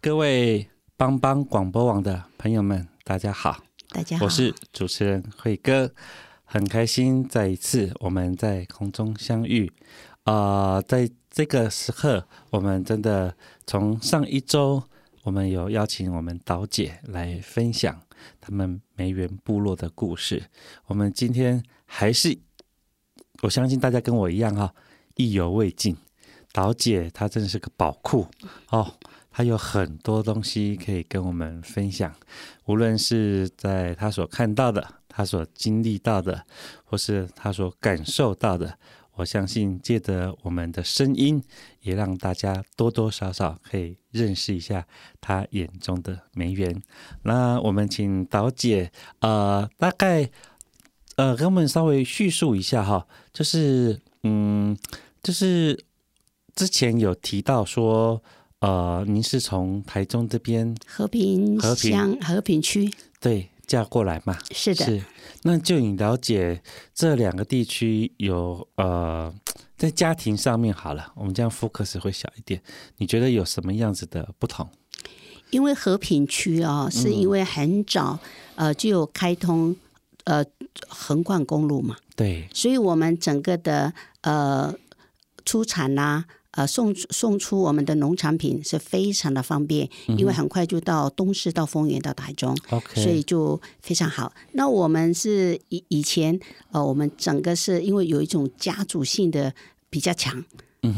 各位。帮帮广播网的朋友们，大家好！大家好，我是主持人慧哥，很开心再一次我们在空中相遇。啊、在这个时刻，我们真的从上一周，我们有邀请我们岛姐来分享他们梅园部落的故事。我们今天还是，我相信大家跟我一样哈、意犹未尽。岛姐她真的是个宝库哦。他有很多东西可以跟我们分享，无论是在他所看到的、他所经历到的，或是他所感受到的，我相信借着我们的声音，也让大家多多少少可以认识一下他眼中的梅园。那我们请导姐，呃，大概呃，给我们稍微叙述一下哈，就是嗯，就是之前有提到说。呃，您是从台中这边和平乡和平区对嫁过来嘛？是的。是，那就你了解这两个地区有呃，在家庭上面好了，我们这样 focus 会小一点。你觉得有什么样子的不同？因为和平区啊，是因为很早、嗯、呃就有开通呃横贯公路嘛，对，所以我们整个的呃出产呐、啊。呃，送送出我们的农产品是非常的方便，因为很快就到东市、到丰原、到台中.所以就非常好。那我们是以以前呃，我们整个是因为有一种家族性的比较强，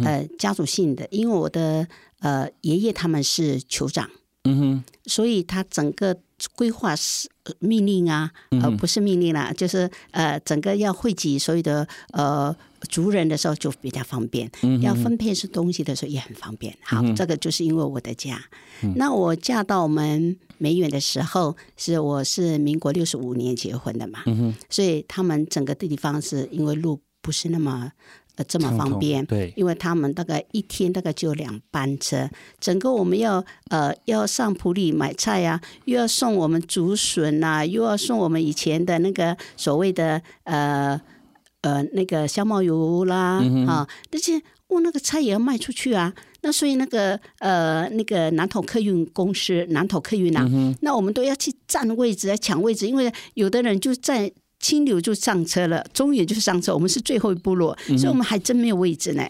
呃，家族性的，因为我的呃爷爷他们是酋长，嗯哼，所以他整个规划是命令啊，呃，不是命令啦，就是呃，整个要汇集所有的呃。族人的时候就比较方便，嗯、要分配是东西的时候也很方便。好，嗯、这个就是因为我的家。嗯、那我嫁到我们梅园的时候，是我是民国六十五年结婚的嘛，嗯、所以他们整个地方是因为路不是那么呃这么方便，对，因为他们大概一天大概就有两班车，整个我们要呃要上普里买菜呀、啊，又要送我们竹笋呐、啊，又要送我们以前的那个所谓的呃。呃，那个香茅油啦，嗯、啊，而且我那个菜也要卖出去啊。那所以那个呃，那个南投客运公司，南投客运啊，嗯、那我们都要去占位置来抢位置，因为有的人就在清流就上车了，中原就上车，我们是最后一部落，所以我们还真没有位置呢。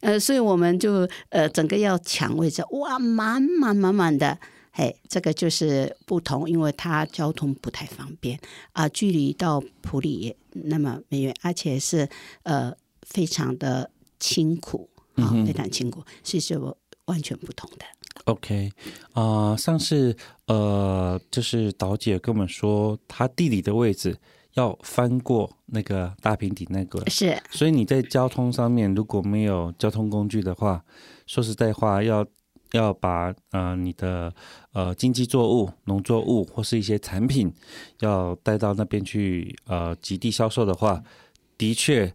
呃，所以我们就呃，整个要抢位置，哇，满满满满的。嘿，这个就是不同，因为它交通不太方便啊，距离到普里也那么没远，而且是呃非常的清苦啊，非常清苦，所以是完全不同的。OK，啊、呃，上次呃，就是导姐跟我们说，她地理的位置要翻过那个大平底那个，是，所以你在交通上面如果没有交通工具的话，说实在话要。要把呃你的呃经济作物、农作物或是一些产品要带到那边去呃极地销售的话，的确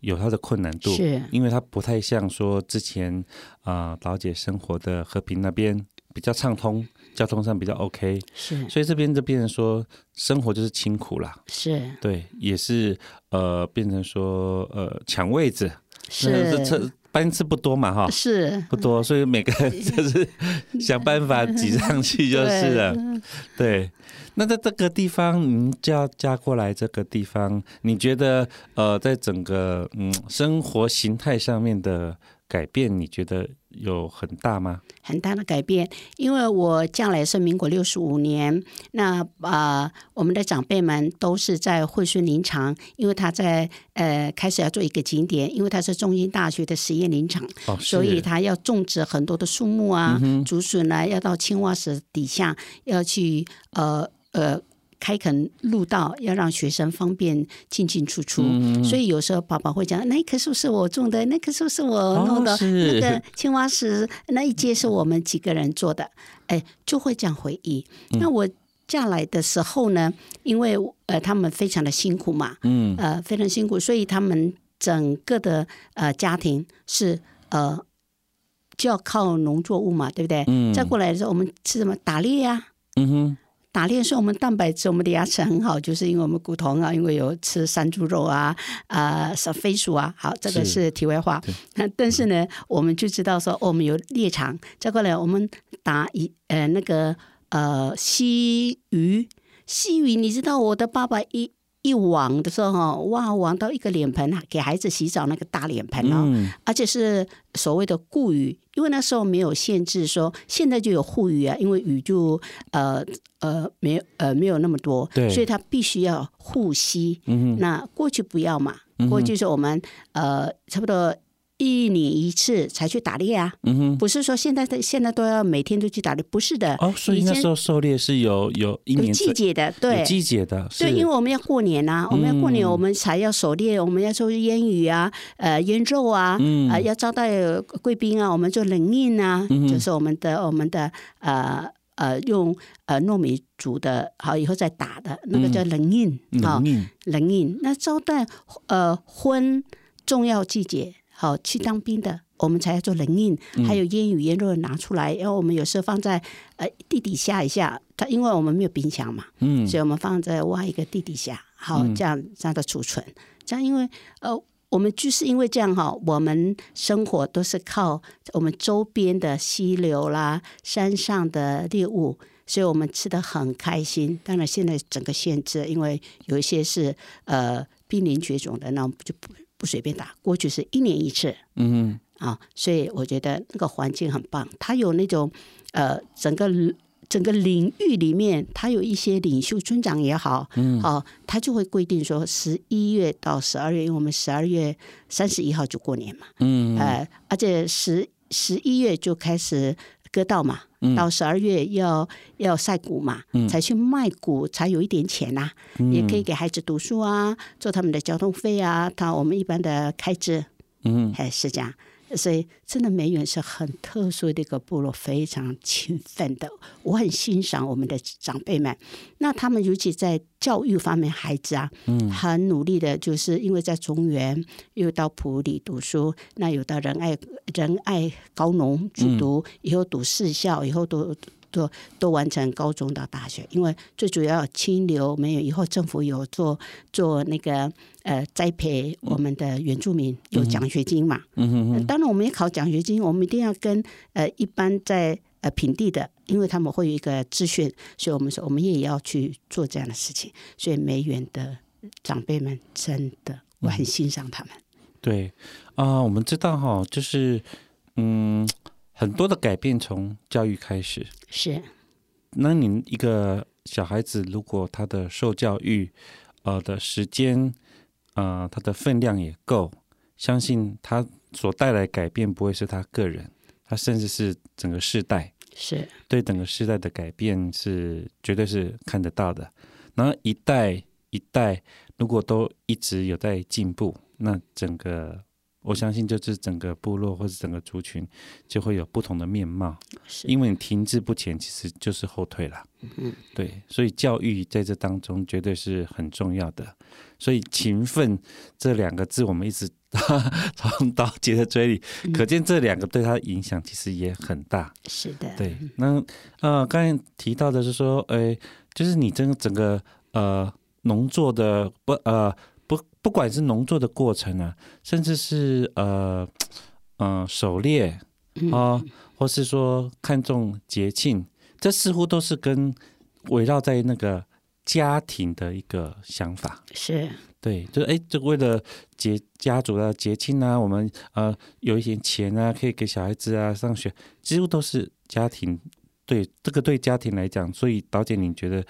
有它的困难度，是。因为它不太像说之前啊老姐生活的和平那边比较畅通，交通上比较 OK，是，所以这边就变成说生活就是清苦啦，是。对，也是呃变成说呃抢位置，是。班次不多嘛，哈，是。不多，所以每个人就是想办法挤上去就是了。对，对，那在这个地方，您嫁嫁过来这个地方，你觉得呃，在整个嗯生活形态上面的改变，你觉得有很大吗？很大的改变，因为我将来是民国六十五年，那啊、呃，我们的长辈们都是在惠顺林场，因为他在呃开始要做一个景点，因为他是中英大学的实验林场，哦、所以他要种植很多的树木啊，嗯、竹笋啊，要到青蛙石底下要去呃呃。开垦路道，要让学生方便进进出出，嗯、所以有时候爸爸会讲：“那棵树是我种的，那棵树是我弄的，哦、那个青蛙石那一阶是我们几个人做的。”哎，就会这样回忆。嗯、那我嫁来的时候呢，因为呃他们非常的辛苦嘛，嗯，呃非常辛苦，所以他们整个的呃家庭是呃就要靠农作物嘛，对不对？嗯。再过来的时候，我们吃什么？打猎呀、啊。嗯哼。打猎是我们蛋白质，我们的牙齿很好，就是因为我们骨头啊，因为有吃山猪肉啊，啊、呃，飞鼠啊，好，这个是题外话。那但是呢，我们就知道说，哦、我们有猎场，再过来我们打一呃那个呃溪鱼，溪鱼，你知道我的爸爸一。一网的时候哈，哇，网到一个脸盆啊，给孩子洗澡那个大脸盆哦，嗯、而且是所谓的固鱼，因为那时候没有限制说，现在就有护鱼啊，因为鱼就呃呃没有呃没有那么多，所以它必须要护膝。嗯、哼那过去不要嘛，过去是我们呃差不多。一年一次才去打猎啊，嗯哼，不是说现在的现在都要每天都去打猎，不是的。哦，所以那时候狩猎是有有一年有季节的，对，季节的，对，因为我们要过年啊，我们要过年，我们才要狩猎，我们要做腌鱼啊，呃，腌肉啊，啊，要招待贵宾啊，我们做冷饮啊，就是我们的我们的呃呃用呃糯米煮的，好以后再打的那个叫冷饮啊，冷饮。那招待呃婚重要季节。好，去当兵的，我们才要做冷饮，还有烟雨烟肉拿出来，因为我们有时候放在呃地底下一下，它因为我们没有冰箱嘛，嗯，所以我们放在挖一个地底下，好这样这样的储存，这样因为呃我们就是因为这样哈，我们生活都是靠我们周边的溪流啦、山上的猎物，所以我们吃得很开心。当然现在整个限制，因为有一些是呃濒临绝种的，那我们就不。不随便打，过去是一年一次，嗯，啊，所以我觉得那个环境很棒。它有那种呃，整个整个领域里面，他有一些领袖村长也好，嗯，好、啊，他就会规定说，十一月到十二月，因为我们十二月三十一号就过年嘛，嗯，呃，而且十十一月就开始割稻嘛。到十二月要要晒谷嘛，嗯、才去卖谷，才有一点钱呐、啊，嗯、也可以给孩子读书啊，做他们的交通费啊，他我们一般的开支，嗯，还是这样。所以，真的梅园是很特殊的一个部落，非常勤奋的。我很欣赏我们的长辈们。那他们尤其在教育方面，孩子啊，嗯，很努力的，就是因为在中原，又到普里读书，那有的仁爱仁爱高农去读，以后读士校，以后都。都都完成高中到大学，因为最主要清流没有，以后政府有做做那个呃栽培我们的原住民有奖学金嘛。嗯哼哼。当然我们也考奖学金，我们一定要跟呃一般在呃平地的，因为他们会有一个资讯，所以我们说我们也要去做这样的事情。所以梅园的长辈们真的我很欣赏他们。对啊、呃，我们知道哈，就是嗯。很多的改变从教育开始，是。那你一个小孩子，如果他的受教育，呃的时间，呃他的分量也够，相信他所带来改变不会是他个人，他甚至是整个世代，是对整个世代的改变是绝对是看得到的。然后一代一代如果都一直有在进步，那整个。我相信，就是整个部落或者整个族群就会有不同的面貌。是因为你停滞不前，其实就是后退了。嗯，对，所以教育在这当中绝对是很重要的。所以勤奋这两个字，我们一直 从刀姐的嘴里，嗯、可见这两个对他的影响其实也很大。是的，对。那呃，刚才提到的是说，哎，就是你整个整个呃农作的不呃。不管是农作的过程啊，甚至是呃嗯、呃、狩猎啊，或是说看重节庆，这似乎都是跟围绕在那个家庭的一个想法。是，对，就哎，就为了节家族的节庆啊，我们呃有一些钱啊，可以给小孩子啊上学，几乎都是家庭。对，这个对家庭来讲，所以导姐，你觉得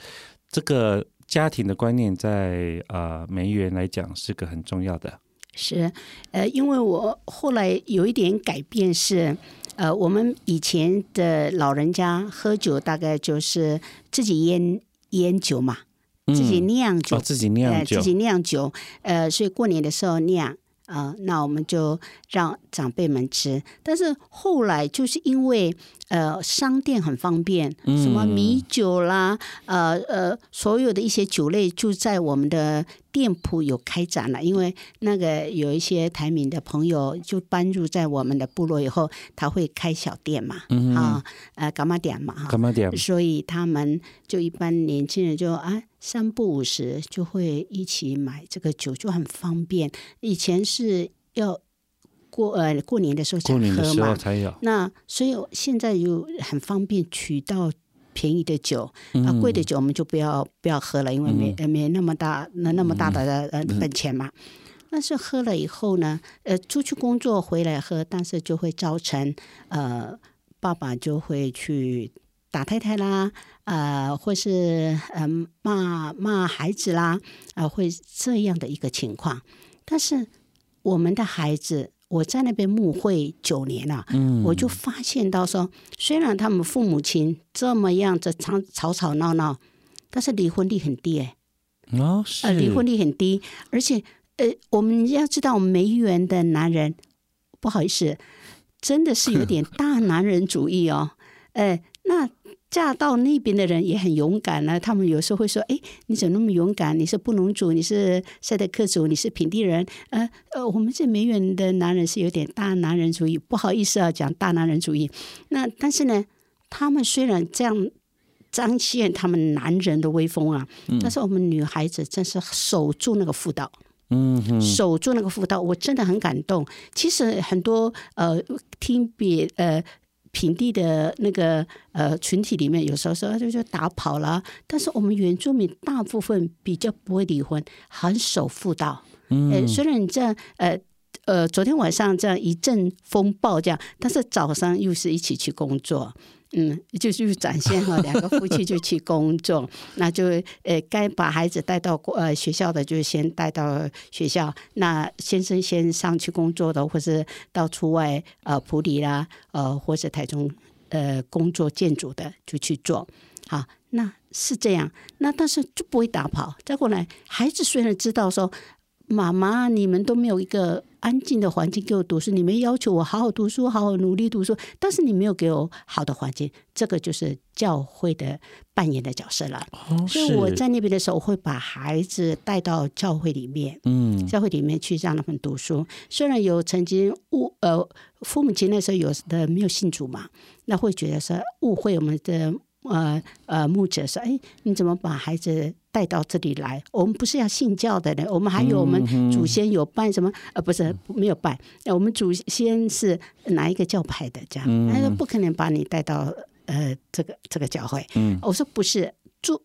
这个家庭的观念在呃梅园来讲是个很重要的。是，呃，因为我后来有一点改变是，呃，我们以前的老人家喝酒大概就是自己腌腌酒嘛，自己酿酒，嗯哦、自己酿酒，呃、自己酿酒，呃，所以过年的时候酿。啊、呃，那我们就让长辈们吃。但是后来就是因为呃，商店很方便，什么米酒啦，呃呃，所有的一些酒类就在我们的店铺有开展了。因为那个有一些台闽的朋友就搬入在我们的部落以后，他会开小店嘛，嗯、啊，呃，干嘛点嘛，哈，柑仔店，所以他们就一般年轻人就啊。三不五时就会一起买这个酒，就很方便。以前是要过呃过年的时候才喝嘛，过年的时候才有。那所以现在又很方便取到便宜的酒，嗯、啊贵的酒我们就不要不要喝了，因为没、嗯、没那么大那那么大的呃本钱嘛。但是喝了以后呢，呃出去工作回来喝，但是就会造成呃爸爸就会去。打太太啦，呃，或是嗯、呃、骂骂孩子啦，啊、呃，会这样的一个情况。但是我们的孩子，我在那边牧会九年了，嗯，我就发现到说，虽然他们父母亲这么样子吵吵吵闹闹，但是离婚率很低哎，哦，是，呃，离婚率很低，而且呃，我们要知道，梅园的男人，不好意思，真的是有点大男人主义哦，哎，那。嫁到那边的人也很勇敢呢、啊。他们有时候会说：“哎，你怎么那么勇敢？你是布农族，你是赛德克族，你是平地人。呃呃，我们这梅园的男人是有点大男人主义，不好意思啊，讲大男人主义。那但是呢，他们虽然这样彰显他们男人的威风啊，嗯、但是我们女孩子真是守住那个妇道，嗯，守住那个妇道，我真的很感动。其实很多呃，听别呃。平地的那个呃群体里面，有时候说就就打跑了，但是我们原住民大部分比较不会离婚，很守妇道。嗯、呃，虽然你这样呃呃，昨天晚上这样一阵风暴这样，但是早上又是一起去工作。嗯，就是展现哈，两个夫妻就去工作，那就呃，该把孩子带到呃学校的就先带到学校，那先生先上去工作的，或是到出外呃普里啦，呃或者台中呃工作建筑的就去做，好，那是这样，那但是就不会打跑。再过来，孩子虽然知道说，妈妈你们都没有一个。安静的环境给我读书，你们要求我好好读书，好好努力读书，但是你没有给我好的环境，这个就是教会的扮演的角色了。哦、所以我在那边的时候，我会把孩子带到教会里面，嗯，教会里面去让他们读书。虽然有曾经误呃父母亲那时候有的没有信主嘛，那会觉得说误会我们的。呃呃，牧者说：“哎，你怎么把孩子带到这里来？我们不是要信教的呢，我们还有我们祖先有拜什么？呃，不是没有拜，我们祖先是哪一个教派的？这样，他说不可能把你带到呃这个这个教会。我说不是，就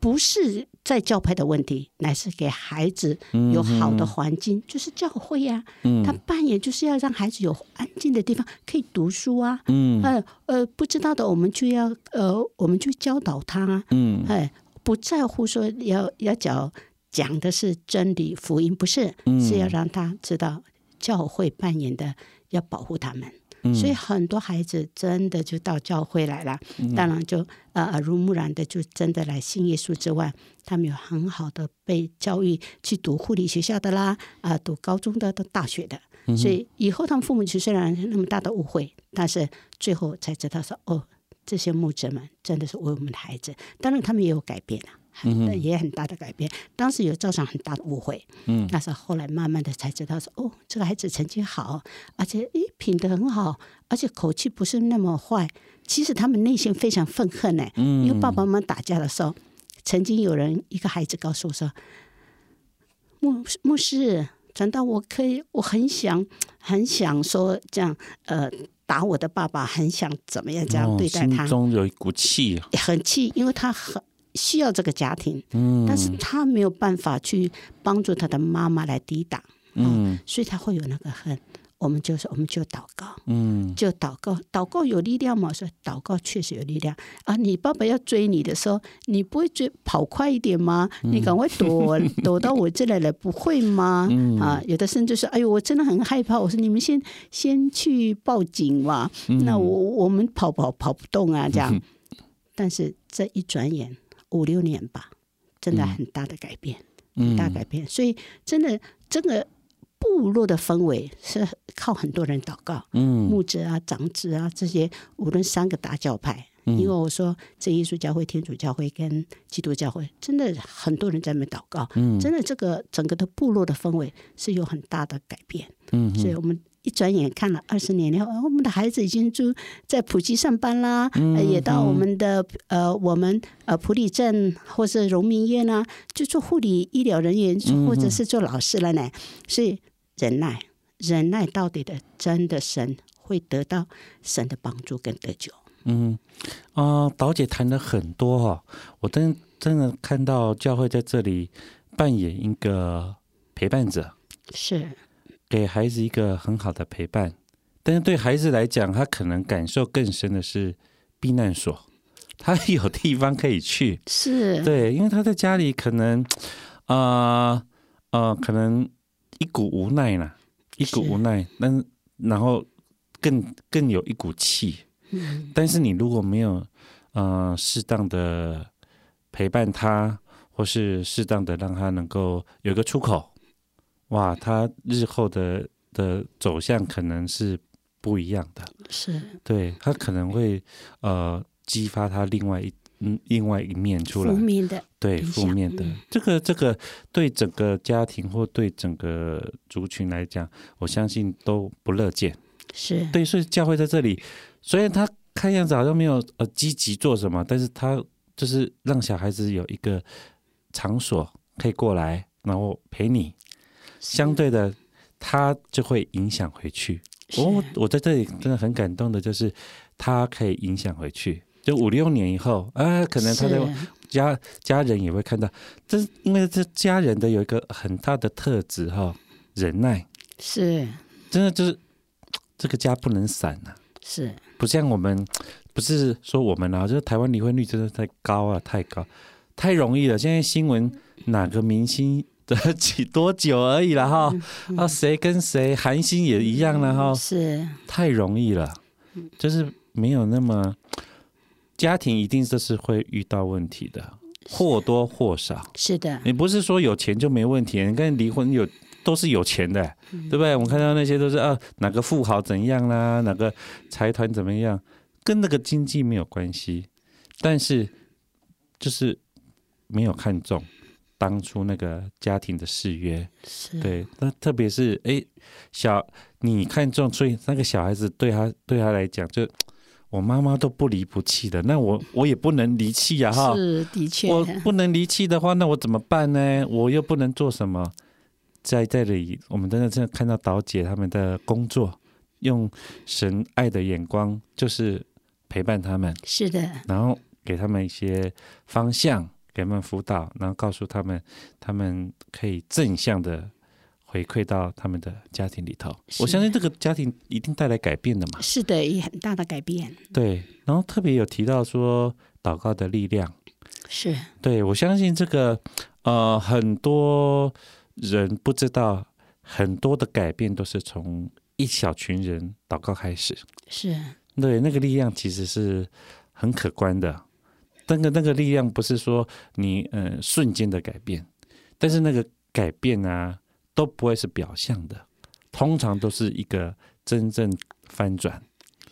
不是。”在教派的问题，乃是给孩子有好的环境，嗯、就是教会呀、啊。嗯、他扮演就是要让孩子有安静的地方可以读书啊。嗯，呃呃，不知道的我们就要呃，我们就教导他啊。嗯，哎，不在乎说要要讲讲的是真理福音，不是，是要让他知道教会扮演的要保护他们。所以很多孩子真的就到教会来了，当然就呃耳濡目染的就真的来信耶稣之外，他们有很好的被教育去读护理学校的啦，啊、呃，读高中的、读大学的，所以以后他们父母亲虽然那么大的误会，但是最后才知道说哦，这些牧者们真的是为我们的孩子，当然他们也有改变了。很也很大的改变，当时有造成很大的误会，嗯，但是后来慢慢的才知道说，哦，这个孩子成绩好，而且诶品德很好，而且口气不是那么坏。其实他们内心非常愤恨呢，嗯，因为爸爸妈妈打架的时候，曾经有人一个孩子告诉我说，牧牧师，难道我可以？我很想很想说这样，呃，打我的爸爸，很想怎么样这样对待他，哦，心中有一股气，很气，因为他很。需要这个家庭，嗯，但是他没有办法去帮助他的妈妈来抵挡，嗯，所以他会有那个恨。我们就说，我们就祷告，嗯，就祷告，祷告有力量嘛？说祷告确实有力量啊！你爸爸要追你的时候，你不会追跑快一点吗？你赶快躲 躲到我这来了，不会吗？啊，有的甚至说，哎呦，我真的很害怕。我说你们先先去报警嘛，那我我们跑跑跑不动啊，这样。但是这一转眼五六年吧，真的很大的改变，很大改变。所以真的这个。部落的氛围是靠很多人祷告，嗯，牧者啊、长子啊这些，无论三个大教派，嗯、因为我说这耶稣教会、天主教会跟基督教会，真的很多人在那边祷告，嗯，真的这个整个的部落的氛围是有很大的改变，嗯，所以我们一转眼看了二十年以后，我们的孩子已经住在普吉上班啦，嗯、也到我们的呃我们呃普里镇或是荣民院啊，就做护理医疗人员，或者是做老师了呢，所以。忍耐，忍耐到底的，真的神会得到神的帮助跟得救。嗯啊，岛、呃、姐谈了很多哈，我真真的看到教会在这里扮演一个陪伴者，是给孩子一个很好的陪伴。但是对孩子来讲，他可能感受更深的是避难所，他有地方可以去。是对，因为他在家里可能啊啊、呃呃，可能。一股无奈啦，一股无奈，但然后更更有一股气。嗯，但是你如果没有呃适当的陪伴他，或是适当的让他能够有一个出口，哇，他日后的的走向可能是不一样的。是，对，他可能会呃激发他另外一。嗯，另外一面出来，负面的，对，负面的，嗯、这个这个对整个家庭或对整个族群来讲，我相信都不乐见。是对，所以教会在这里，虽然他看样子好像没有呃积极做什么，但是他就是让小孩子有一个场所可以过来，然后陪你。相对的，他就会影响回去。我我在这里真的很感动的，就是他可以影响回去。就五六年以后，啊，可能他的家家人也会看到，这是因为这家人的有一个很大的特质哈，忍耐是，真的就是这个家不能散呐、啊，是不像我们，不是说我们啊，就是台湾离婚率真的太高啊，太高，太容易了。现在新闻哪个明星得几多久而已了哈，啊，谁跟谁寒心也一样了哈，是太容易了，就是没有那么。家庭一定都是会遇到问题的，或多或少。是的，你不是说有钱就没问题。你看离婚有都是有钱的，对不对？我们看到那些都是啊，哪个富豪怎样啦，哪个财团怎么样，跟那个经济没有关系。但是就是没有看重当初那个家庭的誓约，是对。那特别是哎，小你看重，所以那个小孩子对他对他来讲就。我妈妈都不离不弃的，那我我也不能离弃呀，哈。是的确，我不能离弃的话，那我怎么办呢？我又不能做什么。在在这里，我们真的真的看到导姐他们的工作，用神爱的眼光，就是陪伴他们。是的。然后给他们一些方向，给他们辅导，然后告诉他们，他们可以正向的。回馈到他们的家庭里头，我相信这个家庭一定带来改变的嘛。是的，也很大的改变。对，然后特别有提到说祷告的力量，是对，我相信这个呃很多人不知道，很多的改变都是从一小群人祷告开始。是对，那个力量其实是很可观的。那个那个力量不是说你呃瞬间的改变，但是那个改变啊。都不会是表象的，通常都是一个真正翻转，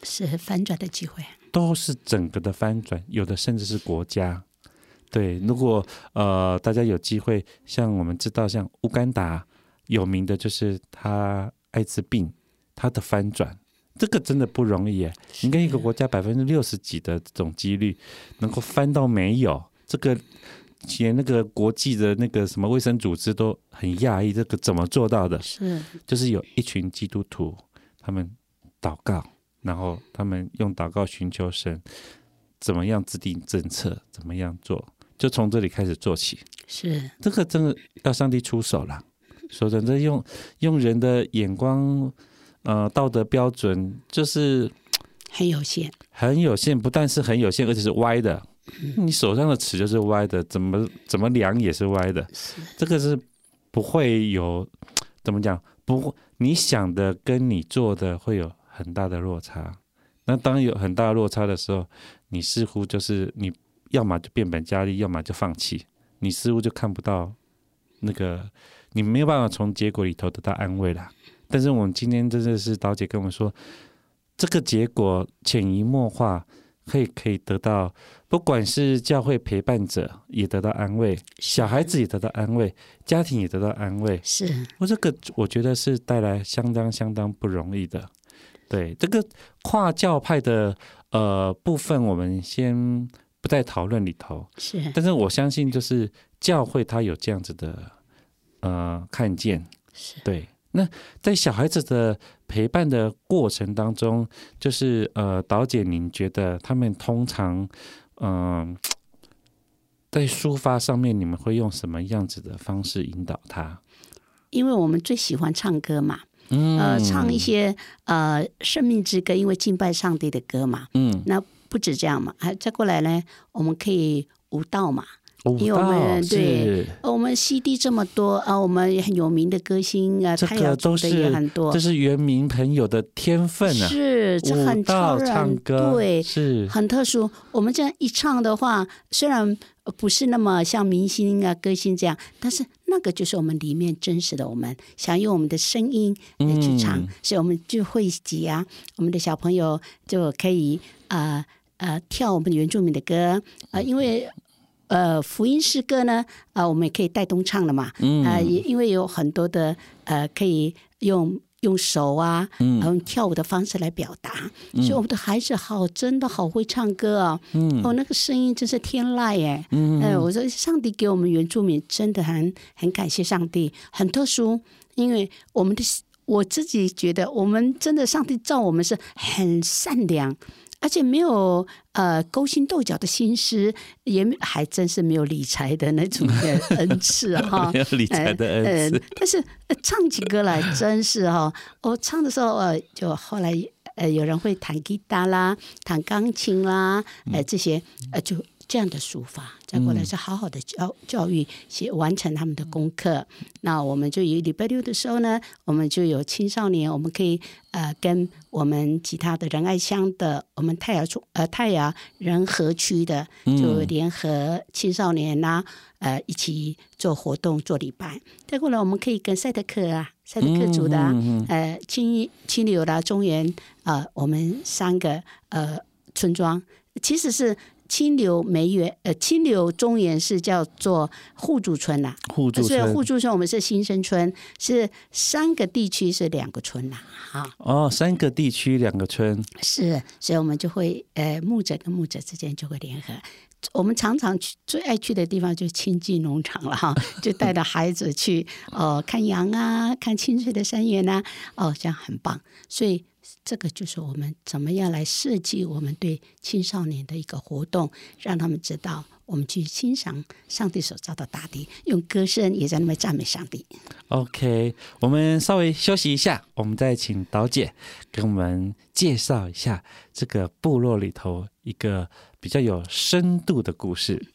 是翻转的机会，都是整个的翻转，有的甚至是国家。对，如果呃大家有机会，像我们知道，像乌干达有名的就是他艾滋病，他的翻转，这个真的不容易耶。你跟一个国家百分之六十几的这种几率，能够翻到没有这个。连那个国际的那个什么卫生组织都很讶异，这个怎么做到的？是，就是有一群基督徒，他们祷告，然后他们用祷告寻求神，怎么样制定政策，怎么样做，就从这里开始做起。是这个真的要上帝出手了。说真的，用用人的眼光，呃，道德标准就是很有限，很有限。不但是很有限，而且是歪的。你手上的尺就是歪的，怎么怎么量也是歪的。这个是不会有怎么讲？不会，你想的跟你做的会有很大的落差。那当有很大的落差的时候，你似乎就是你要么就变本加厉，要么就放弃。你似乎就看不到那个，你没有办法从结果里头得到安慰了。但是我们今天真的是导姐跟我们说，这个结果潜移默化，可以可以得到，不管是教会陪伴者也得到安慰，小孩子也得到安慰，家庭也得到安慰。是，我这个我觉得是带来相当相当不容易的。对这个跨教派的呃部分，我们先不在讨论里头。是，但是我相信，就是教会他有这样子的呃看见。是对。那在小孩子的陪伴的过程当中，就是呃，导姐，您觉得他们通常嗯、呃、在抒发上面，你们会用什么样子的方式引导他？因为我们最喜欢唱歌嘛。嗯，呃，唱一些呃生命之歌，因为敬拜上帝的歌嘛。嗯，那不止这样嘛，还再过来呢，我们可以舞蹈嘛。因为我们对，我们 CD 这么多啊，我们很有名的歌星啊，这个都是也很多，这是原民朋友的天分啊。是，这很超然，唱歌对，是很特殊。我们这样一唱的话，虽然不是那么像明星啊、歌星这样，但是那个就是我们里面真实的我们，想用我们的声音来去唱，嗯、所以我们就会集啊，我们的小朋友就可以啊呃，呃跳我们原住民的歌啊、呃，因为。呃，福音诗歌呢，啊、呃，我们也可以带动唱了嘛，嗯，啊、呃，也因为有很多的呃，可以用用手啊，嗯，用跳舞的方式来表达，嗯、所以我们的孩子好，真的好会唱歌啊、哦，嗯，哦，那个声音真是天籁哎，嗯，哎、呃，我说上帝给我们原住民真的很很感谢上帝，很特殊，因为我们的我自己觉得我们真的上帝造我们是很善良。而且没有呃勾心斗角的心思，也还真是没有理财的那种的恩赐哈，没有理财的恩赐、呃呃。但是唱起歌来真是哈，我唱的时候呃，就后来呃有人会弹吉他啦，弹钢琴啦，呃这些呃就。这样的书法，再过来是好好的教教育，写完成他们的功课。嗯、那我们就有礼拜六的时候呢，我们就有青少年，我们可以呃跟我们其他的仁爱乡的，我们太阳中呃太阳仁和区的，就联合青少年呐、啊，呃一起做活动做礼拜。再过来，我们可以跟赛德克啊、赛德克族的、啊嗯嗯嗯、呃清清流啦、中原啊、呃，我们三个呃村庄，其实是。清流梅园，呃，清流中原是叫做互助村呐、啊，互助村，所以互助村我们是新生村，是三个地区是两个村呐、啊，哈。哦，三个地区两个村是，所以我们就会，呃，牧者跟牧者之间就会联合。我们常常去最爱去的地方就是清境农场了哈，就带着孩子去，哦、呃，看羊啊，看清翠的山原呐、啊，哦，这样很棒，所以。这个就是我们怎么样来设计我们对青少年的一个活动，让他们知道我们去欣赏上帝所造的大地，用歌声也在那边赞美上帝。OK，我们稍微休息一下，我们再请导姐给我们介绍一下这个部落里头一个比较有深度的故事。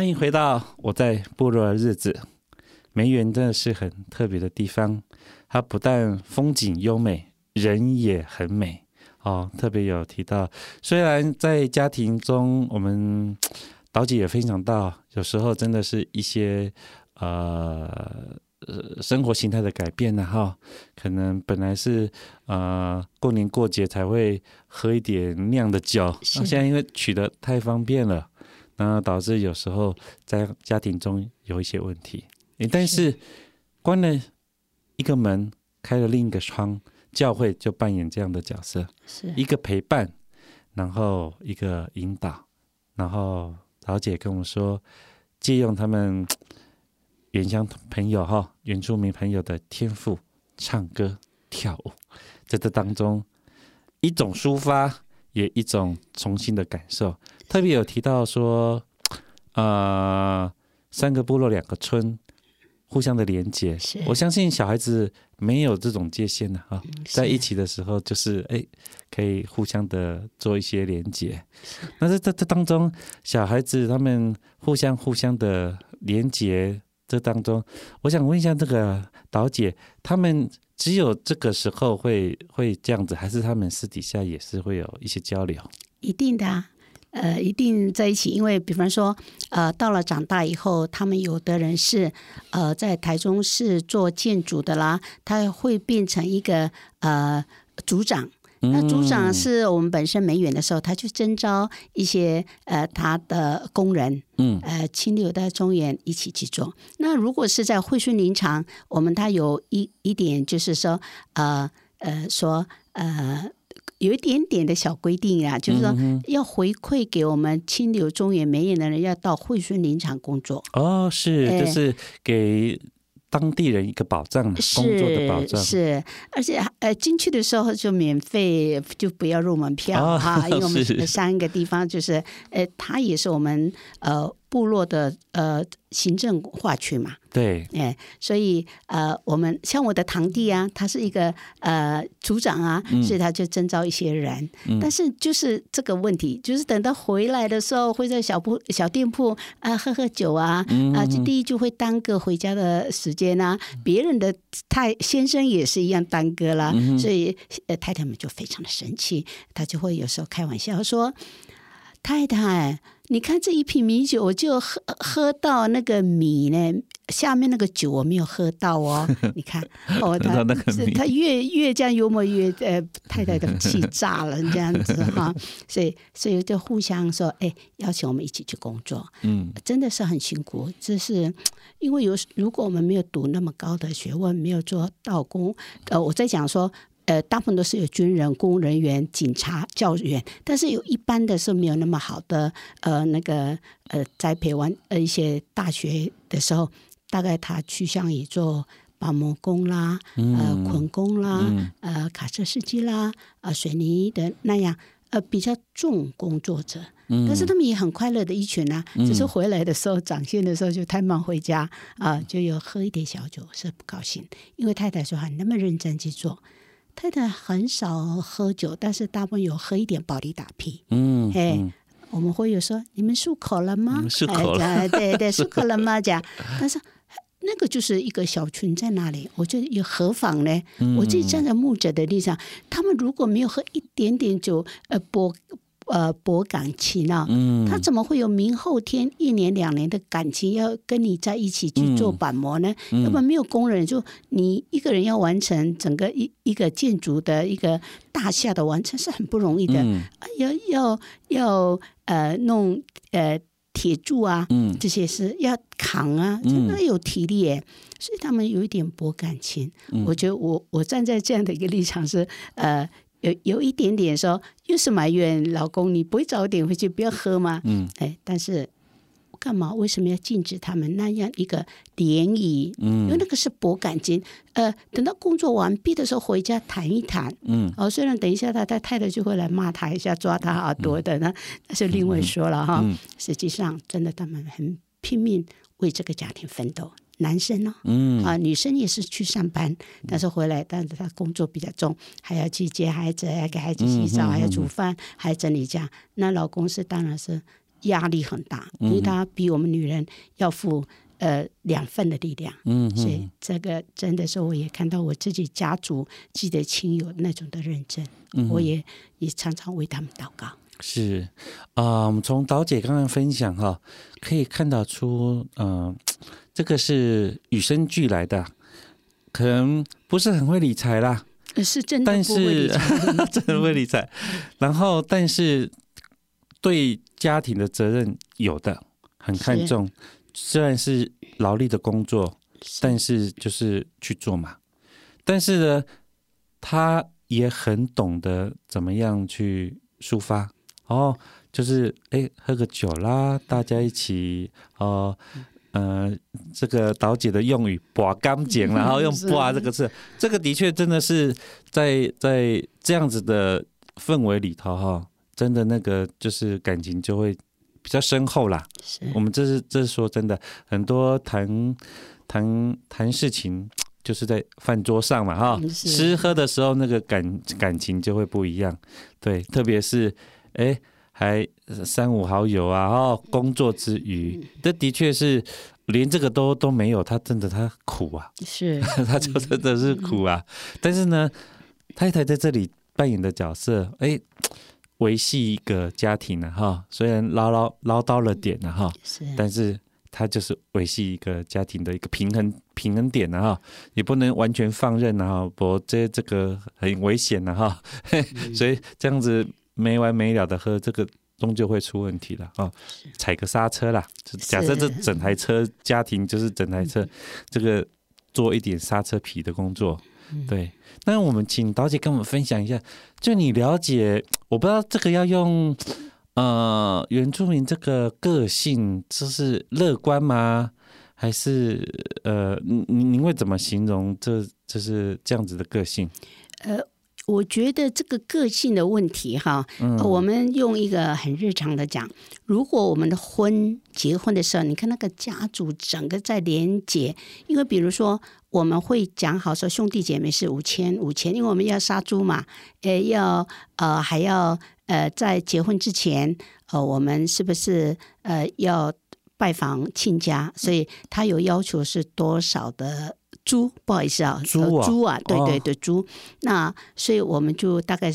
欢迎回到我在部落的日子。梅园真的是很特别的地方，它不但风景优美，人也很美哦。特别有提到，虽然在家庭中，我们导姐也分享到，有时候真的是一些呃。呃，生活形态的改变呢，哈，可能本来是呃过年过节才会喝一点酿的酒，那现在因为取得太方便了，然后导致有时候在家庭中有一些问题。但是关了一个门，开了另一个窗，教会就扮演这样的角色，是一个陪伴，然后一个引导，然后老姐跟我说，借用他们。原乡朋友哈，原住民朋友的天赋，唱歌跳舞，在这当中，一种抒发，也一种重新的感受。特别有提到说，呃，三个部落两个村互相的连接，我相信小孩子没有这种界限的哈，在一起的时候就是哎，可以互相的做一些连接。那在这这当中，小孩子他们互相互相的连接。这当中，我想问一下这个导姐，他们只有这个时候会会这样子，还是他们私底下也是会有一些交流？一定的啊，呃，一定在一起。因为比方说，呃，到了长大以后，他们有的人是呃在台中市做建筑的啦，他会变成一个呃组长。那组长是我们本身梅园的时候，他就征召一些呃他的工人，嗯，呃清流的中原一起去做。那如果是在惠顺林场，我们他有一一点就是说，呃呃说呃有一点点的小规定啊，就是说要回馈给我们清流中原梅园的人，要到惠顺林场工作。哦，是，就是给。当地人一个保障，工作的保障是，是，而且呃进去的时候就免费，就不要入门票哈，哦、因为我们 三个地方就是，呃，它也是我们呃。部落的呃行政划区嘛，对，哎，所以呃，我们像我的堂弟啊，他是一个呃组长啊，嗯、所以他就征召一些人。嗯、但是就是这个问题，就是等到回来的时候，会在小铺小店铺啊喝喝酒啊，嗯、啊，这第一就会耽搁回家的时间啊，嗯、别人的太先生也是一样耽搁啦，嗯、所以呃太太们就非常的生气，他就会有时候开玩笑说，太太。你看这一瓶米酒，我就喝喝到那个米呢，下面那个酒我没有喝到哦。你看，哦，他是他越越这样幽默越呃，太太的气炸了这样子哈。所以所以就互相说，哎，邀请我们一起去工作，嗯，真的是很辛苦。这是因为有如果我们没有读那么高的学问，没有做到工，呃，我在讲说。呃，大部分都是有军人、公务人员、警察、教员，但是有一般的是没有那么好的呃那个呃栽培完呃一些大学的时候，大概他趋向于做板模工啦、嗯、呃捆工啦、嗯、呃卡车司机啦、呃水泥的那样呃比较重工作者，嗯、但是他们也很快乐的一群啊，只是回来的时候长线的时候就太忙回家啊、呃，就有喝一点小酒是不高兴，因为太太说还那么认真去做。太太很少喝酒，但是大部分有喝一点保力打啤。嗯，哎，嗯、我们会有说你们漱口了吗？漱口了，哎、对对，漱口了吗？这样，但是那个就是一个小群在那里，我觉得也何妨呢？嗯、我自己站在牧者的立场，他们如果没有喝一点点酒，呃，不。呃，博感情啊，嗯，他怎么会有明后天一年两年的感情要跟你在一起去做板模呢？嗯嗯、要不然没有工人，就你一个人要完成整个一一个建筑的一个大厦的完成是很不容易的。嗯、要要要呃弄呃铁柱啊，嗯，这些是要扛啊，真的有体力耶。所以他们有一点博感情。嗯、我觉得我我站在这样的一个立场是呃。有有一点点说，又是埋怨老公，你不会早点回去，不要喝吗？嗯，哎，但是干嘛？为什么要禁止他们那样一个联谊？嗯，因为那个是博感情。呃，等到工作完毕的时候回家谈一谈。嗯，哦，虽然等一下他他太太就会来骂他一下，抓他耳朵的呢，那是另外说了哈。实际上，真的他们很拼命为这个家庭奋斗。男生呢？嗯啊，女生也是去上班，但是回来，但是他工作比较重，还要去接孩子，还要给孩子洗澡，还要煮饭，还要整理家。那老公是当然是压力很大，因为他比我们女人要负呃两份的力量。嗯，所以这个真的是我也看到我自己家族自己的亲友那种的认真，嗯、我也也常常为他们祷告。是啊，我们从导姐刚刚分享哈，可以看得出，嗯、呃，这个是与生俱来的，可能不是很会理财啦，是真的不会理财，但 是真的会理财。然后，但是对家庭的责任有的很看重，虽然是劳力的工作，但是就是去做嘛。但是呢，他也很懂得怎么样去抒发。哦，就是哎，喝个酒啦，大家一起哦，呃，这个导姐的用语“拔干净”，然后用“把”这个字，这个的确真的是在在这样子的氛围里头哈，真的那个就是感情就会比较深厚啦。是我们这是这是说真的，很多谈谈谈事情就是在饭桌上嘛哈，吃喝的时候那个感感情就会不一样，对，特别是。哎，还三五好友啊！哦，工作之余，这的确是连这个都都没有，他真的他苦啊，是，他就真的是苦啊。但是呢，太太在这里扮演的角色，哎，维系一个家庭呢、啊，哈，虽然唠唠唠叨了点呢、啊，哈，是，但是他就是维系一个家庭的一个平衡平衡点呢、啊，哈，也不能完全放任啊，不，这这个很危险的、啊、哈，所以这样子。没完没了的喝，这个终究会出问题的啊！踩个刹车啦，假设这整台车家庭就是整台车，这个做一点刹车皮的工作。对，那我们请导姐跟我们分享一下，就你了解，我不知道这个要用呃原住民这个个性，就是乐观吗？还是呃，您您会怎么形容这就是这样子的个性？呃。我觉得这个个性的问题，哈，我们用一个很日常的讲，如果我们的婚结婚的时候，你看那个家族整个在连结，因为比如说我们会讲好说兄弟姐妹是五千五千，因为我们要杀猪嘛，呃，要呃还要呃在结婚之前，呃，我们是不是呃要拜访亲家？所以他有要求是多少的。猪，不好意思啊，猪啊，猪啊，对对对，猪。那所以我们就大概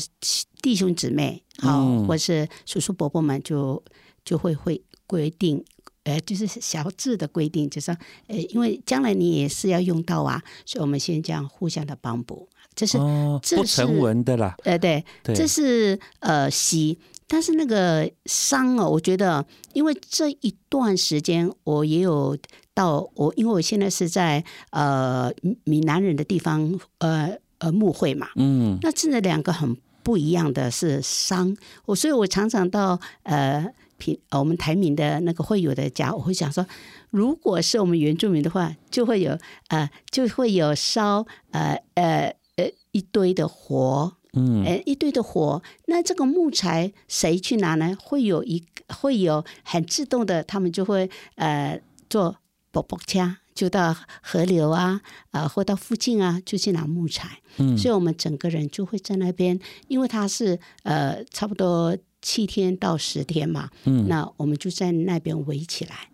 弟兄姊妹啊，嗯、或是叔叔伯伯们就就会会规定，呃，就是小字的规定，就是说，呃，因为将来你也是要用到啊，所以我们先这样互相的帮补，这是、哦、这是不成文的啦，呃，对，对。这是呃喜。但是那个伤哦，我觉得，因为这一段时间我也有到我，因为我现在是在呃闽南人的地方，呃呃牧会嘛，嗯，那真的两个很不一样的是商，我所以我常常到呃平我们台闽的那个会友的家，我会想说，如果是我们原住民的话，就会有呃就会有烧呃呃呃一堆的火。嗯，哎，一堆的火，那这个木材谁去拿呢？会有一会有很自动的，他们就会呃做卜卜车，就到河流啊，啊、呃，或到附近啊，就去拿木材。嗯，所以我们整个人就会在那边，因为它是呃差不多七天到十天嘛。嗯，那我们就在那边围起来，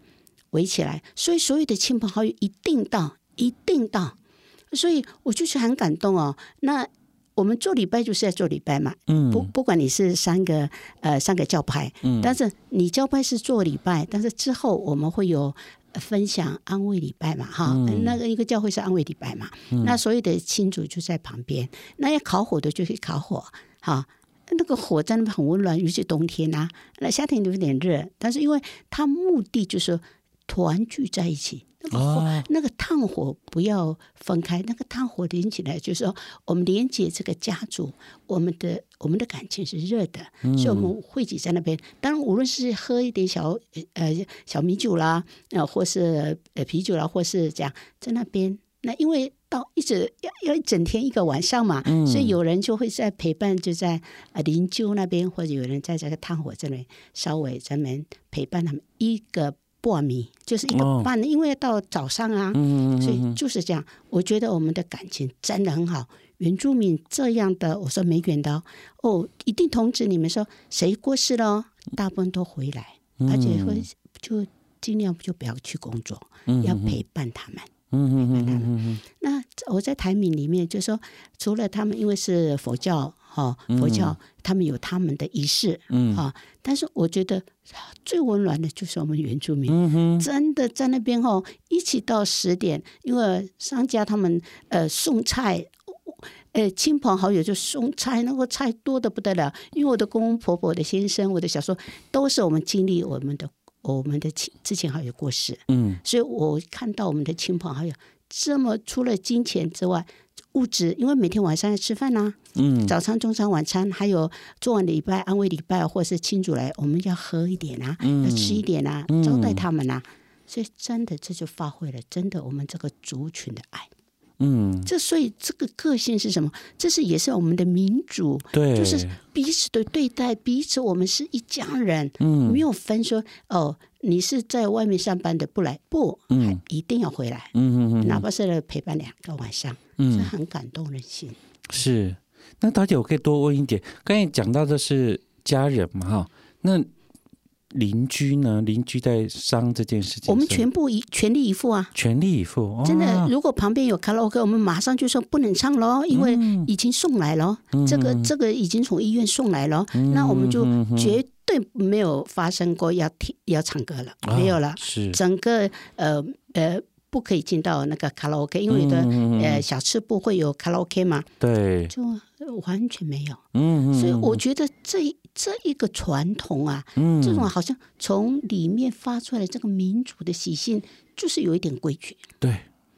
围起来，所以所有的亲朋好友一定到，一定到，所以我就是很感动哦。那。我们做礼拜就是在做礼拜嘛，嗯，不不管你是三个呃三个教派，嗯，但是你教派是做礼拜，但是之后我们会有分享安慰礼拜嘛，哈，嗯，那个一个教会是安慰礼拜嘛，嗯，那所有的亲族就在旁边，那要烤火的就去烤火，哈，那个火在那边很温暖，尤其冬天呐，那夏天有点热，但是因为他目的就是团聚在一起。那个火，那个炭火不要分开，那个炭火连起来，就是说我们连接这个家族，我们的我们的感情是热的，嗯、所以我们汇集在那边。当然，无论是喝一点小呃小米酒啦，呃或是呃啤酒啦，或是这样在那边。那因为到一直要要一整天一个晚上嘛，嗯、所以有人就会在陪伴，就在呃灵柩那边，或者有人在这个炭火这里稍微咱们陪伴他们一个。半米就是一个半，因为到早上啊，所以就是这样。我觉得我们的感情真的很好。原住民这样的，我说没远的哦，一定通知你们说谁过世了，大部分都回来，而且会就尽量就不要去工作，嗯、要陪伴他们。嗯嗯陪伴他们。那我在台闽里面就说，除了他们因为是佛教哈，佛教、嗯、他们有他们的仪式，嗯啊，但是我觉得最温暖的就是我们原住民，真的在那边哦，一起到十点，因为商家他们呃送菜。呃，亲朋好友就送菜，那个菜多的不得了。因为我的公公婆婆的先生，我的小叔都是我们经历我们的我们的亲之前好友过世，嗯，所以我看到我们的亲朋好友这么除了金钱之外，物质，因为每天晚上要吃饭呐、啊，嗯，早餐、中餐、晚餐，还有做完礼拜、安慰礼拜，或者是亲族来，我们要喝一点啊，嗯、要吃一点啊，招待他们啊，所以真的这就发挥了真的我们这个族群的爱。嗯，这所以这个个性是什么？这是也是我们的民主，对，就是彼此的对待，彼此我们是一家人，嗯，没有分说哦，你是在外面上班的不来不，嗯，一定要回来，嗯嗯嗯，哪怕是来陪伴两个晚上，嗯，是很感动人心。是，那大姐我可以多问一点，刚才讲到的是家人嘛，哈，那。邻居呢？邻居在伤这件事情，我们全部以全力以赴啊！全力以赴，哦、真的。如果旁边有卡拉 OK，我们马上就说不能唱喽，因为已经送来了。嗯、这个这个已经从医院送来了，嗯、那我们就绝对没有发生过要听要唱歌了，哦、没有了。是整个呃呃不可以进到那个卡拉 OK，因为有的、嗯、呃小吃部会有卡拉 OK 嘛，对，就完全没有。嗯，所以我觉得这。这一个传统啊，嗯、这种好像从里面发出来这个民族的习性，就是有一点规矩。对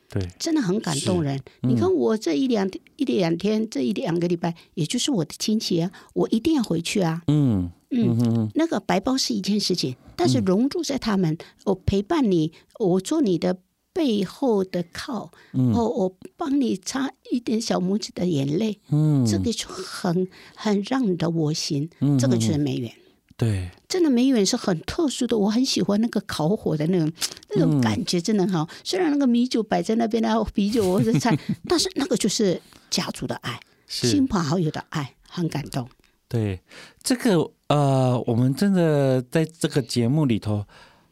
对，真的很感动人。嗯、你看我这一两一两天，这一两个礼拜，也就是我的亲戚啊，我一定要回去啊。嗯嗯，嗯那个白包是一件事情，但是融入在他们，嗯、我陪伴你，我做你的。背后的靠，嗯、哦，我帮你擦一点小拇指的眼泪，嗯，这个就很很让你的我心，嗯、这个就是梅园，对，真的梅园是很特殊的，我很喜欢那个烤火的那种那种感觉，真的好。嗯、虽然那个米酒摆在那边，然后啤酒或者菜，但是那个就是家族的爱，亲朋好友的爱，很感动。对，这个呃，我们真的在这个节目里头。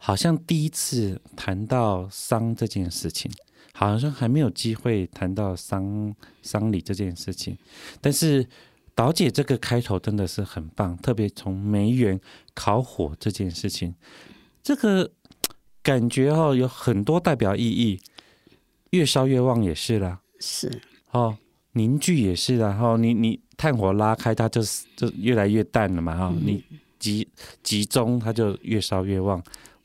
好像第一次谈到丧这件事情，好像还没有机会谈到丧丧礼这件事情。但是导姐这个开头真的是很棒，特别从梅园烤火这件事情，这个感觉哦有很多代表意义，越烧越旺也是啦，是。哦，凝聚也是啦，哈，你你炭火拉开，它就就越来越淡了嘛，哈，你集集中，它就越烧越旺。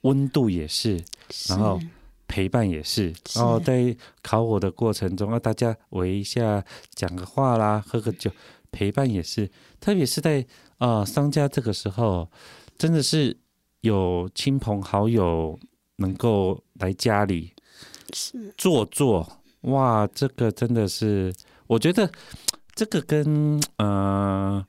温度也是，然后陪伴也是，是然后在烤火的过程中，啊，大家围一下，讲个话啦，喝个酒，陪伴也是。特别是在啊、呃、丧家这个时候，真的是有亲朋好友能够来家里是坐坐，哇，这个真的是，我觉得这个跟呃。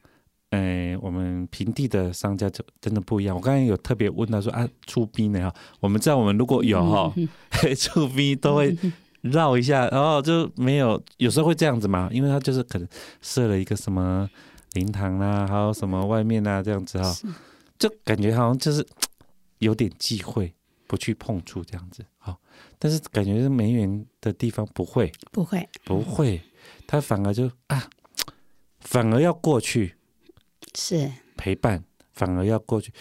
哎，我们平地的商家就真的不一样。我刚才有特别问他说啊，出殡的哈，我们知道我们如果有哈，嗯、出殡都会绕一下，然后就没有，有时候会这样子嘛，因为他就是可能设了一个什么灵堂啊，还有什么外面啊这样子哈，就感觉好像就是有点忌讳，不去碰触这样子。好，但是感觉是梅园的地方不会，不会，不会，他反而就啊，反而要过去。是陪伴，反而要过去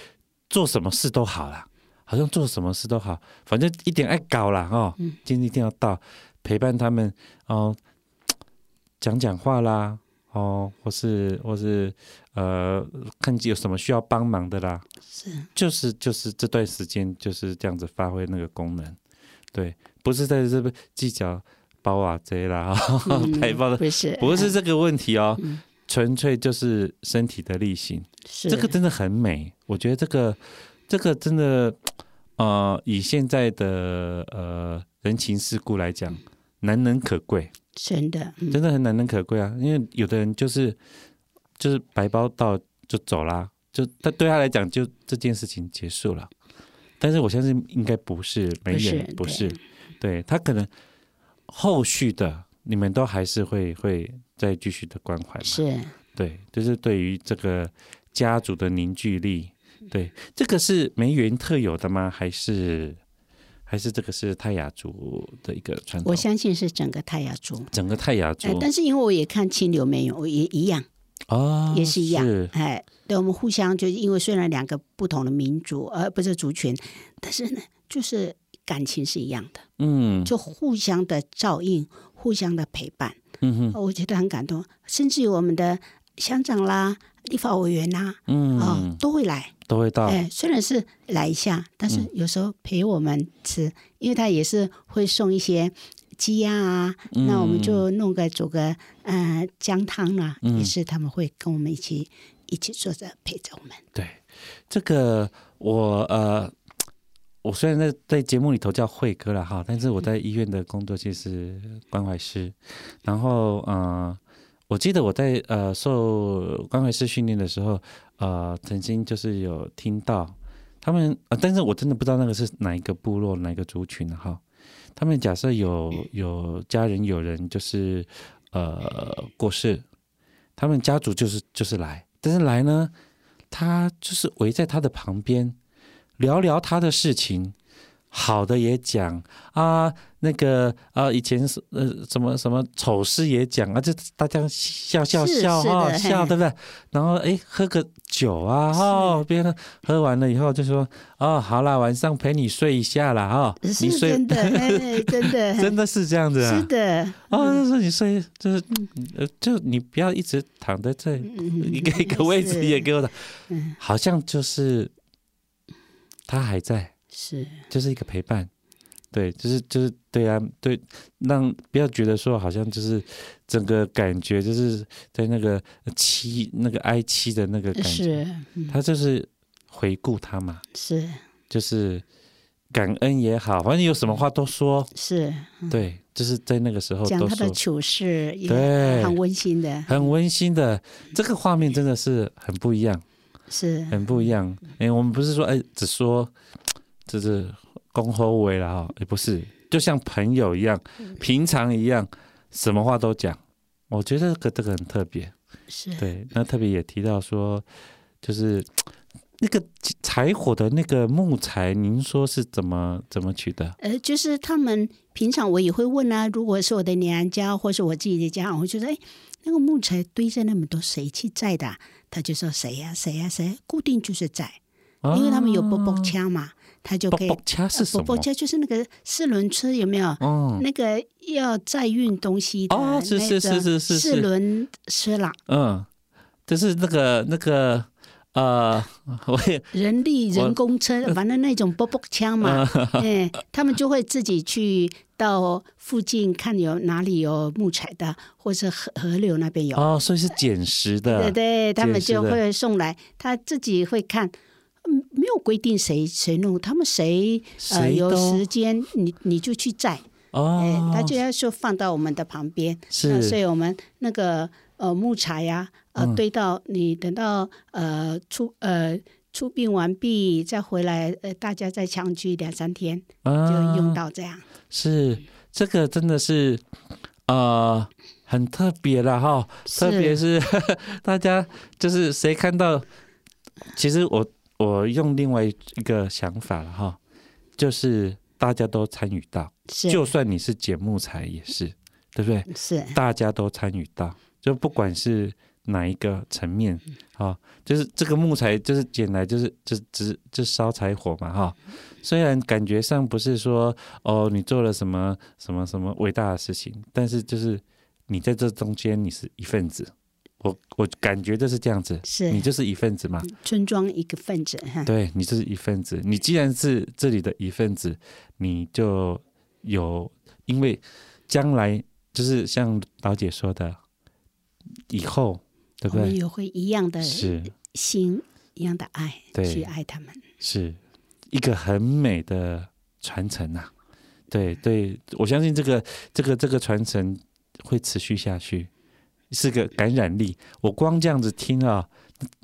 做什么事都好啦，好像做什么事都好，反正一点爱搞啦。哦，精力一定要到陪伴他们哦，讲讲话啦哦，或是或是呃，看有什么需要帮忙的啦，是就是就是这段时间就是这样子发挥那个功能，对，不是在这边计较包啊贼啦，白包的不是不是这个问题哦。嗯纯粹就是身体的力行，是这个真的很美。我觉得这个这个真的，呃，以现在的呃人情世故来讲，难能可贵。真的，嗯、真的很难能可贵啊！因为有的人就是就是白包到就走啦，就他对他来讲就这件事情结束了。但是我相信应该不是，没人不是，对，对他可能后续的你们都还是会会。再继续的关怀嘛，是，对，就是对于这个家族的凝聚力，对，这个是梅园特有的吗？还是还是这个是泰雅族的一个传统？我相信是整个泰雅族，整个泰雅族。但是因为我也看清流没有，也一样。哦，也是一样，是哎，对，我们互相就是因为虽然两个不同的民族，而不是族群，但是呢，就是感情是一样的，嗯，就互相的照应，互相的陪伴，嗯哼，我觉得很感动，甚至于我们的乡长啦、立法委员啦，嗯，哦，都会来，都会到，哎，虽然是来一下，但是有时候陪我们吃，嗯、因为他也是会送一些。鸡鸭啊，那我们就。弄个煮个呃姜汤啊，嗯、也是他们会跟我们一起一起坐着陪着我们。对，这个我呃，我虽然在在节目里头叫慧哥了哈，但是我在医院的工作其实是关怀师。然后呃，我记得我在呃受关怀师训练的时候，呃，曾经就是有听到他们呃，但是我真的不知道那个是哪一个部落哪一个族群哈。他们假设有有家人有人就是呃过世，他们家族就是就是来，但是来呢，他就是围在他的旁边聊聊他的事情。好的也讲啊，那个啊，以前是呃什么什么丑事也讲啊，就大家笑笑笑哈笑对不对？然后哎，喝个酒啊哈，别人喝完了以后就说哦，好啦，晚上陪你睡一下啦哈，你睡真的真的 真的是这样子啊，是的。哦，就说你睡就是呃，就你不要一直躺在这，一个一个位置也给我的，好像就是他还在。是，就是一个陪伴，对，就是就是对啊，对，让不要觉得说好像就是整个感觉就是在那个凄那个哀戚的那个感觉，是，嗯、他就是回顾他嘛，是，就是感恩也好，反正有什么话都说，是，嗯、对，就是在那个时候讲他的糗事也对，很温馨的，很温馨的，这个画面真的是很不一样，是很不一样。哎，我们不是说哎，只说。就是恭候为了哈，也不是，就像朋友一样，平常一样，什么话都讲。我觉得这个这个很特别，是对。那特别也提到说，就是 那个柴火的那个木材，您说是怎么怎么取的？呃，就是他们平常我也会问啊，如果是我的娘家或是我自己的家，我觉得，哎，那个木材堆着那么多，谁去载的？他就说谁呀谁呀谁，固定就是在，因为他们有波波枪嘛。他就可以，波波车是什么？波波车就是那个四轮车，有没有？嗯，那个要载运东西的，哦，是是是是是四轮车啦。嗯，就是那个那个呃，我也人力人工车，反正那种波波枪嘛，哎，他们就会自己去到附近看有哪里有木材的，或者河河流那边有。哦，所以是捡拾的。对对，他们就会送来，他自己会看。没有规定谁谁弄，他们谁呃有时间，你你就去载哦，哎，他就要说放到我们的旁边，是，所以我们那个呃木材呀，呃堆到你等到呃出呃出殡完毕再回来，呃大家再相聚两三天，就用到这样。是这个真的是呃很特别了哈，特别是 大家就是谁看到，其实我。我用另外一个想法了哈，就是大家都参与到，就算你是捡木材也是，对不对？是，大家都参与到，就不管是哪一个层面啊，就是这个木材就是捡来就是就只就烧柴火嘛哈。虽然感觉上不是说哦你做了什么什么什么伟大的事情，但是就是你在这中间你是一份子。我我感觉就是这样子，是你就是一份子嘛，村庄一个份子哈。对，你就是一份子。你既然是这里的一份子，你就有，因为将来就是像老姐说的，以后对不对？也会一样的心，一样的爱，对，去爱他们，是一个很美的传承呐、啊。对对，我相信这个这个这个传承会持续下去。是个感染力，我光这样子听啊，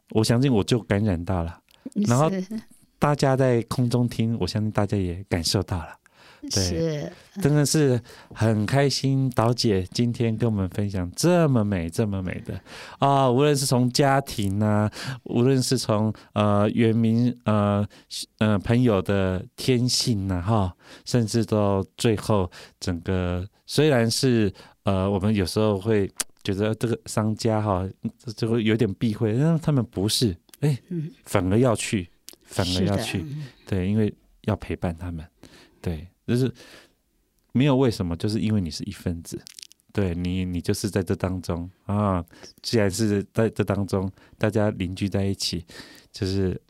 我相信我就感染到了。然后大家在空中听，我相信大家也感受到了。对，是真的是很开心，导姐今天跟我们分享这么美、这么美的啊！无论是从家庭啊，无论是从呃原民呃呃朋友的天性呐、啊，哈，甚至到最后整个，虽然是呃我们有时候会觉得这个商家哈，就会有点避讳，但他们不是，哎，反而要去，反而要去，对，因为要陪伴他们，对。就是没有为什么，就是因为你是一份子，对你，你就是在这当中啊。既然是在这当中，大家邻居在一起，就是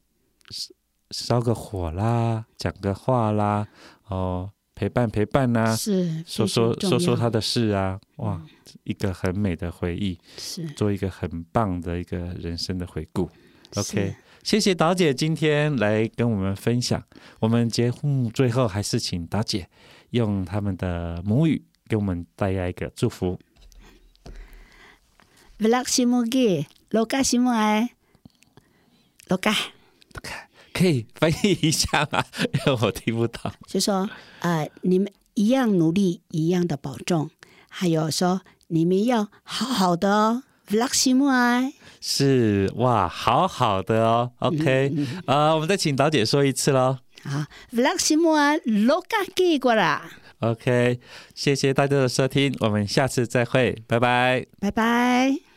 烧个火啦，讲个话啦，哦，陪伴陪伴呐、啊，是说说说说他的事啊，哇，一个很美的回忆，是做一个很棒的一个人生的回顾。OK。谢谢岛姐今天来跟我们分享。我们节目最后还是请岛姐用他们的母语给我们带来一个祝福。布拉西木吉，罗嘎西木埃，罗嘎，可以翻译一下吗？因为我听不懂。就说呃，你们一样努力，一样的保重，还有说你们要好好的哦。布拉西木哎。是哇，好好的哦，OK，呃，我们再请导姐说一次喽。好，Vlaximo Loka 过啦。OK，谢谢大家的收听，我们下次再会，拜拜，拜拜。